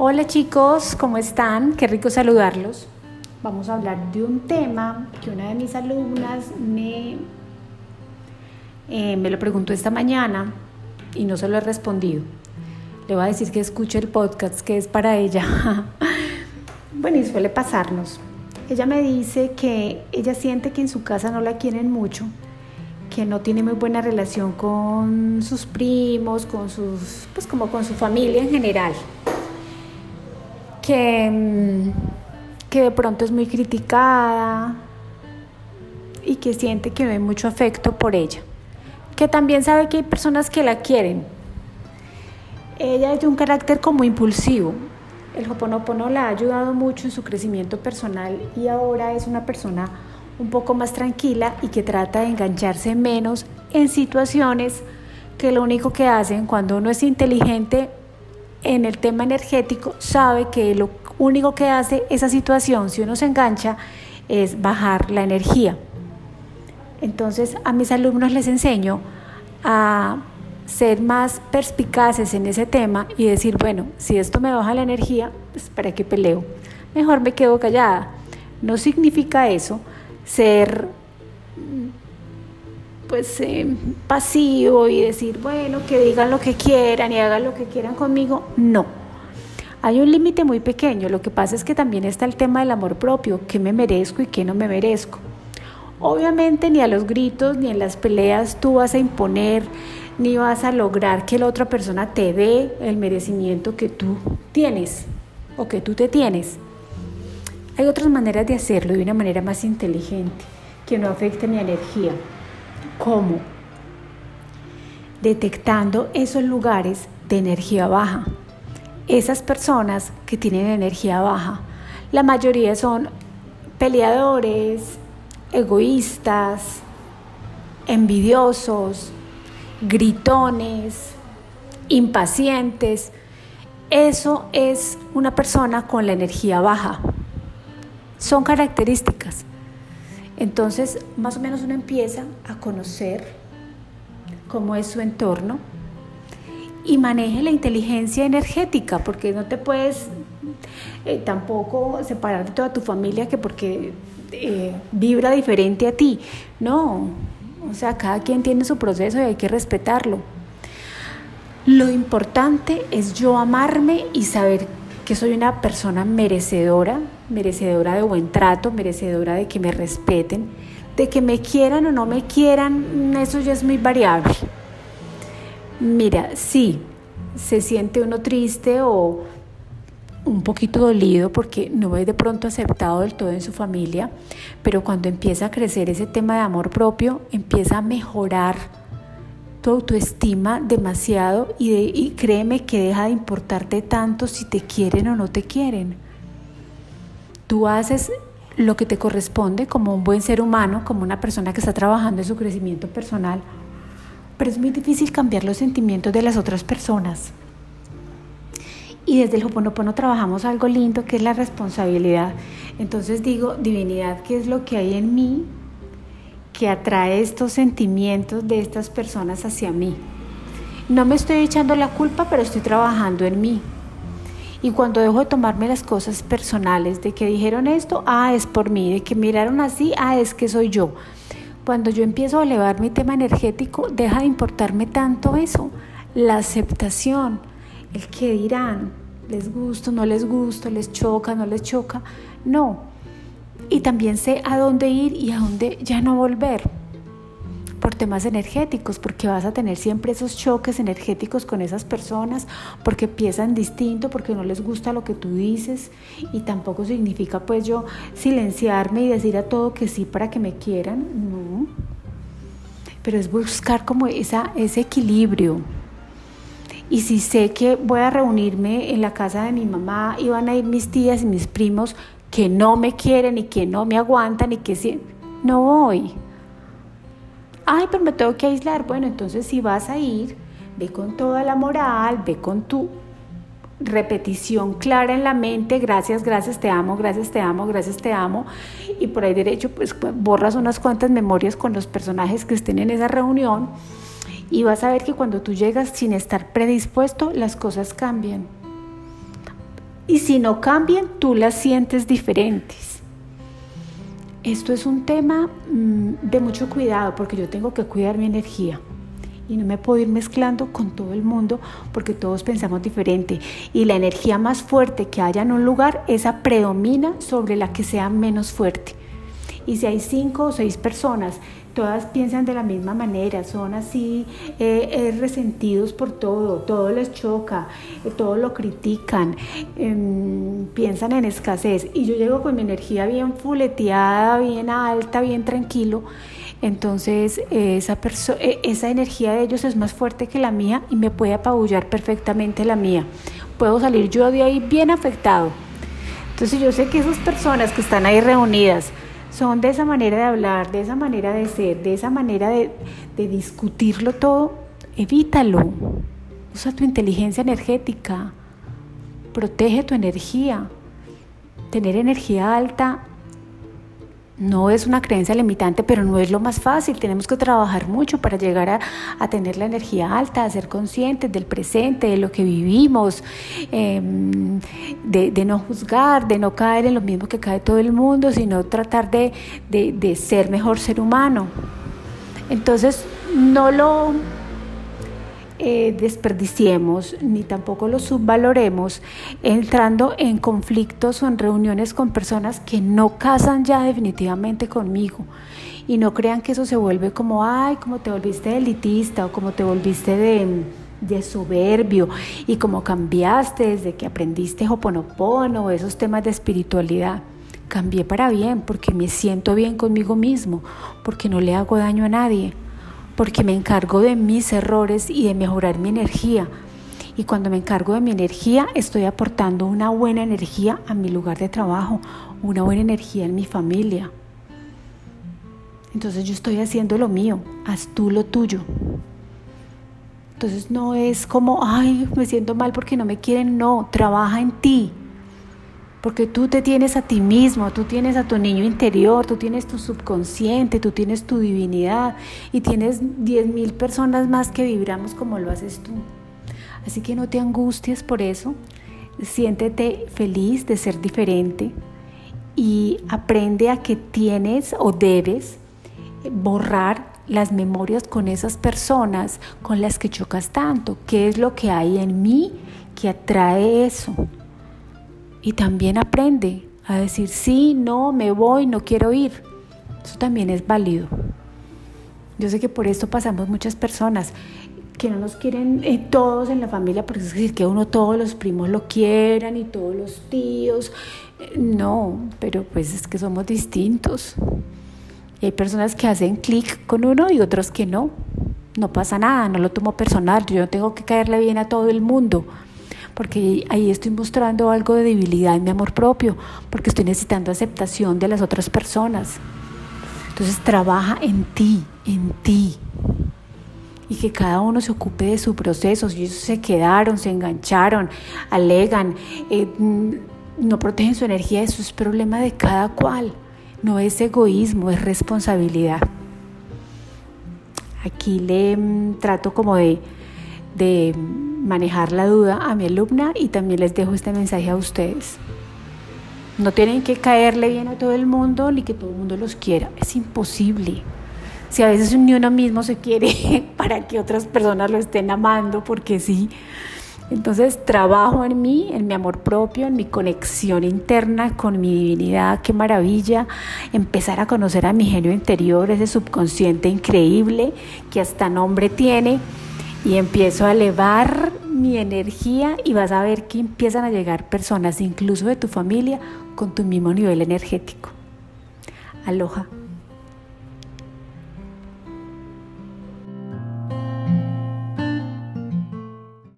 Hola chicos, ¿cómo están? Qué rico saludarlos. Vamos a hablar de un tema que una de mis alumnas me, eh, me lo preguntó esta mañana y no se lo he respondido. Le voy a decir que escuche el podcast que es para ella. bueno, y suele pasarnos. Ella me dice que ella siente que en su casa no la quieren mucho, que no tiene muy buena relación con sus primos, con sus, pues como con su familia en general que, mm, que de pronto es muy criticada y que siente que no hay mucho afecto por ella. Que también sabe que hay personas que la quieren. Ella es de un carácter como impulsivo. El Hoponopono la ha ayudado mucho en su crecimiento personal y ahora es una persona un poco más tranquila y que trata de engancharse menos en situaciones que lo único que hacen cuando uno es inteligente en el tema energético sabe que lo único que hace esa situación, si uno se engancha, es bajar la energía. Entonces a mis alumnos les enseño a ser más perspicaces en ese tema y decir, bueno, si esto me baja la energía, pues ¿para qué peleo? Mejor me quedo callada. No significa eso ser pues eh, pasivo y decir, bueno, que digan lo que quieran y hagan lo que quieran conmigo. No. Hay un límite muy pequeño. Lo que pasa es que también está el tema del amor propio, qué me merezco y qué no me merezco. Obviamente ni a los gritos ni en las peleas tú vas a imponer ni vas a lograr que la otra persona te dé el merecimiento que tú tienes o que tú te tienes. Hay otras maneras de hacerlo de una manera más inteligente, que no afecte mi energía. ¿Cómo? Detectando esos lugares de energía baja. Esas personas que tienen energía baja, la mayoría son peleadores, egoístas, envidiosos, gritones, impacientes. Eso es una persona con la energía baja. Son características. Entonces, más o menos uno empieza a conocer cómo es su entorno y maneje la inteligencia energética, porque no te puedes eh, tampoco separar de toda tu familia que porque eh, vibra diferente a ti. No, o sea, cada quien tiene su proceso y hay que respetarlo. Lo importante es yo amarme y saber que soy una persona merecedora, merecedora de buen trato, merecedora de que me respeten, de que me quieran o no me quieran, eso ya es muy variable. Mira, sí, se siente uno triste o un poquito dolido porque no es de pronto aceptado del todo en su familia, pero cuando empieza a crecer ese tema de amor propio, empieza a mejorar tu autoestima demasiado y, créeme que deja de importarte tanto si te quieren o no te quieren. Tú haces lo que te corresponde como un buen ser humano, como una persona que está trabajando en su crecimiento personal, pero es muy difícil cambiar los sentimientos de las otras personas. Y desde el Hoponopono trabajamos algo lindo que es la responsabilidad. Entonces digo, divinidad, ¿qué es lo que hay en mí que atrae estos sentimientos de estas personas hacia mí. No me estoy echando la culpa, pero estoy trabajando en mí. Y cuando dejo de tomarme las cosas personales, de que dijeron esto, ah, es por mí, de que miraron así, ah, es que soy yo. Cuando yo empiezo a elevar mi tema energético, deja de importarme tanto eso, la aceptación, el que dirán, les gusta, no les gusta, les choca, no les choca. No, y también sé a dónde ir y a dónde ya no volver por temas energéticos, porque vas a tener siempre esos choques energéticos con esas personas, porque piensan distinto, porque no les gusta lo que tú dices y tampoco significa pues yo silenciarme y decir a todo que sí para que me quieran, no. Pero es buscar como esa, ese equilibrio. Y si sé que voy a reunirme en la casa de mi mamá y van a ir mis tías y mis primos, que no me quieren y que no me aguantan y que si no voy. Ay, pero me tengo que aislar. Bueno, entonces si vas a ir, ve con toda la moral, ve con tu repetición clara en la mente, gracias, gracias, te amo, gracias, te amo, gracias, te amo. Y por ahí derecho, pues borras unas cuantas memorias con los personajes que estén en esa reunión y vas a ver que cuando tú llegas sin estar predispuesto, las cosas cambian Y si no cambian, tú las sientes diferentes. Esto es un tema mm, de mucho cuidado porque yo tengo que cuidar mi energía y no me puedo ir mezclando con todo el mundo porque todos pensamos diferente y la energía más fuerte que haya en un lugar, esa predomina sobre la que sea menos fuerte. Y si hay cinco o seis personas, todas piensan de la misma manera, son así eh, eh, resentidos por todo, todo les choca, eh, todo lo critican, em, piensan en escasez. Y yo llego con mi energía bien fuleteada, bien alta, bien tranquilo entonces esa, esa energía de ellos es más fuerte que la mía y me puede apabullar perfectamente la mía. Puedo salir yo de ahí bien afectado. Entonces yo sé que esas personas que están ahí reunidas son de esa manera de hablar, de esa manera de ser, de esa manera de, de discutirlo todo, evítalo. Usa tu inteligencia energética, protege tu energía. Tener energía alta no es una creencia limitante, pero no es lo más fácil. Tenemos que trabajar mucho para llegar a, tener la energía alta, a ser conscientes del presente, de lo que vivimos, em, de, no juzgar, de no caer en lo mismo que cae todo el mundo, sino tratar de, de ser mejor ser humano. Entonces, no lo eh, desperdiciemos ni tampoco lo subvaloremos entrando en conflictos o en reuniones con personas que no casan ya definitivamente conmigo y no crean que eso se vuelve como, ay, como te volviste elitista o como te volviste de, de soberbio y como cambiaste desde que aprendiste Hoponopono o esos temas de espiritualidad. Cambié para bien porque me siento bien conmigo mismo, porque no le hago daño a nadie porque me encargo de mis errores y de mejorar mi energía. Y cuando me encargo de mi energía, estoy aportando una buena energía a mi lugar de trabajo, una buena energía en mi familia. Entonces yo estoy haciendo lo mío, haz tú lo tuyo. Entonces no es como, ay, me siento mal porque no me quieren, no, trabaja en ti. Porque tú te tienes a ti mismo, tú tienes a tu niño interior, tú tienes tu subconsciente, tú tienes tu divinidad y tienes 10.000 personas más que vibramos como lo haces tú. Así que no te angusties por eso, siéntete feliz de ser diferente y aprende a que tienes o debes borrar las memorias con esas personas con las que chocas tanto. ¿Qué es lo que hay en mí que atrae eso? Y también aprende a decir sí, no, me voy, no quiero ir. Eso también es válido. Yo sé que por esto pasamos muchas personas que no nos quieren eh, todos en la familia, porque es decir que uno todos los primos lo quieran y todos los tíos. no, pero pues es que somos distintos. Y hay personas que hacen clic con uno y otros que no. No pasa nada, no lo tomo personal. Yo no tengo que caerle bien a todo el mundo porque ahí estoy mostrando algo de debilidad en mi amor propio, porque estoy necesitando aceptación de las otras personas. Entonces trabaja en ti, en ti. Y que cada uno se ocupe de su proceso. Si ellos se quedaron, se engancharon, alegan, eh, no protegen su energía, eso es problema de cada cual. No es egoísmo, es responsabilidad. Aquí le mm, trato como de, de manejar la duda a mi alumna y también les dejo este mensaje a ustedes. No tienen que caerle bien a todo el mundo ni que todo el mundo los quiera. Es imposible. Si a veces ni uno mismo se quiere para que otras personas lo estén amando, porque sí. Entonces trabajo en mí, en mi amor propio, en mi conexión interna con mi divinidad. Qué maravilla empezar a conocer a mi genio interior, ese subconsciente increíble que hasta nombre tiene y empiezo a elevar mi energía y vas a ver que empiezan a llegar personas, incluso de tu familia, con tu mismo nivel energético. Aloha.